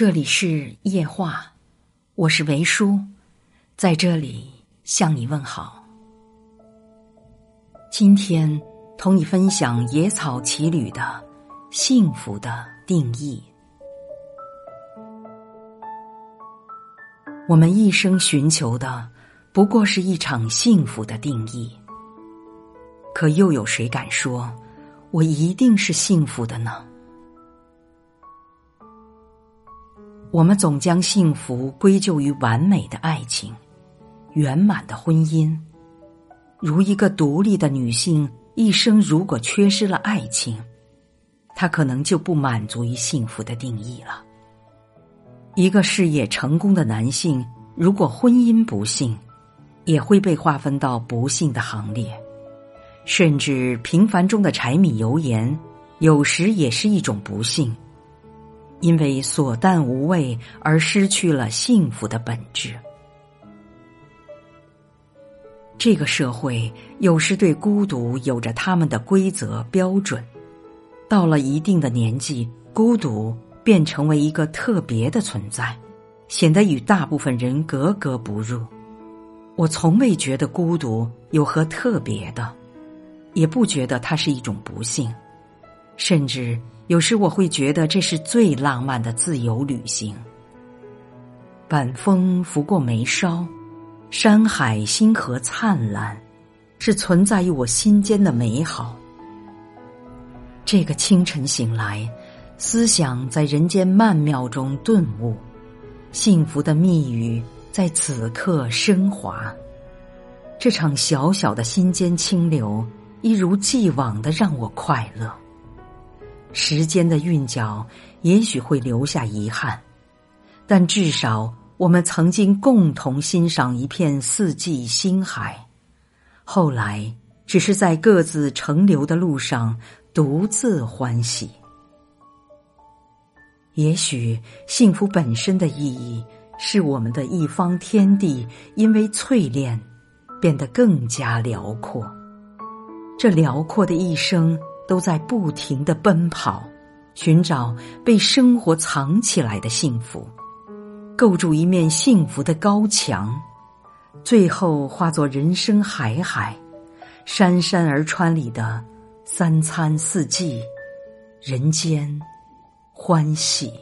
这里是夜话，我是维叔，在这里向你问好。今天同你分享《野草奇旅》的幸福的定义。我们一生寻求的，不过是一场幸福的定义。可又有谁敢说，我一定是幸福的呢？我们总将幸福归咎于完美的爱情、圆满的婚姻。如一个独立的女性一生如果缺失了爱情，她可能就不满足于幸福的定义了。一个事业成功的男性如果婚姻不幸，也会被划分到不幸的行列。甚至平凡中的柴米油盐，有时也是一种不幸。因为所淡无味而失去了幸福的本质。这个社会有时对孤独有着他们的规则标准，到了一定的年纪，孤独便成为一个特别的存在，显得与大部分人格格不入。我从未觉得孤独有何特别的，也不觉得它是一种不幸，甚至。有时我会觉得这是最浪漫的自由旅行。晚风拂过眉梢，山海星河灿烂，是存在于我心间的美好。这个清晨醒来，思想在人间曼妙中顿悟，幸福的蜜语在此刻升华。这场小小的心间清流，一如既往的让我快乐。时间的韵脚也许会留下遗憾，但至少我们曾经共同欣赏一片四季星海，后来只是在各自乘流的路上独自欢喜。也许幸福本身的意义，是我们的一方天地因为淬炼，变得更加辽阔。这辽阔的一生。都在不停的奔跑，寻找被生活藏起来的幸福，构筑一面幸福的高墙，最后化作人生海海、山山而川里的三餐四季，人间欢喜。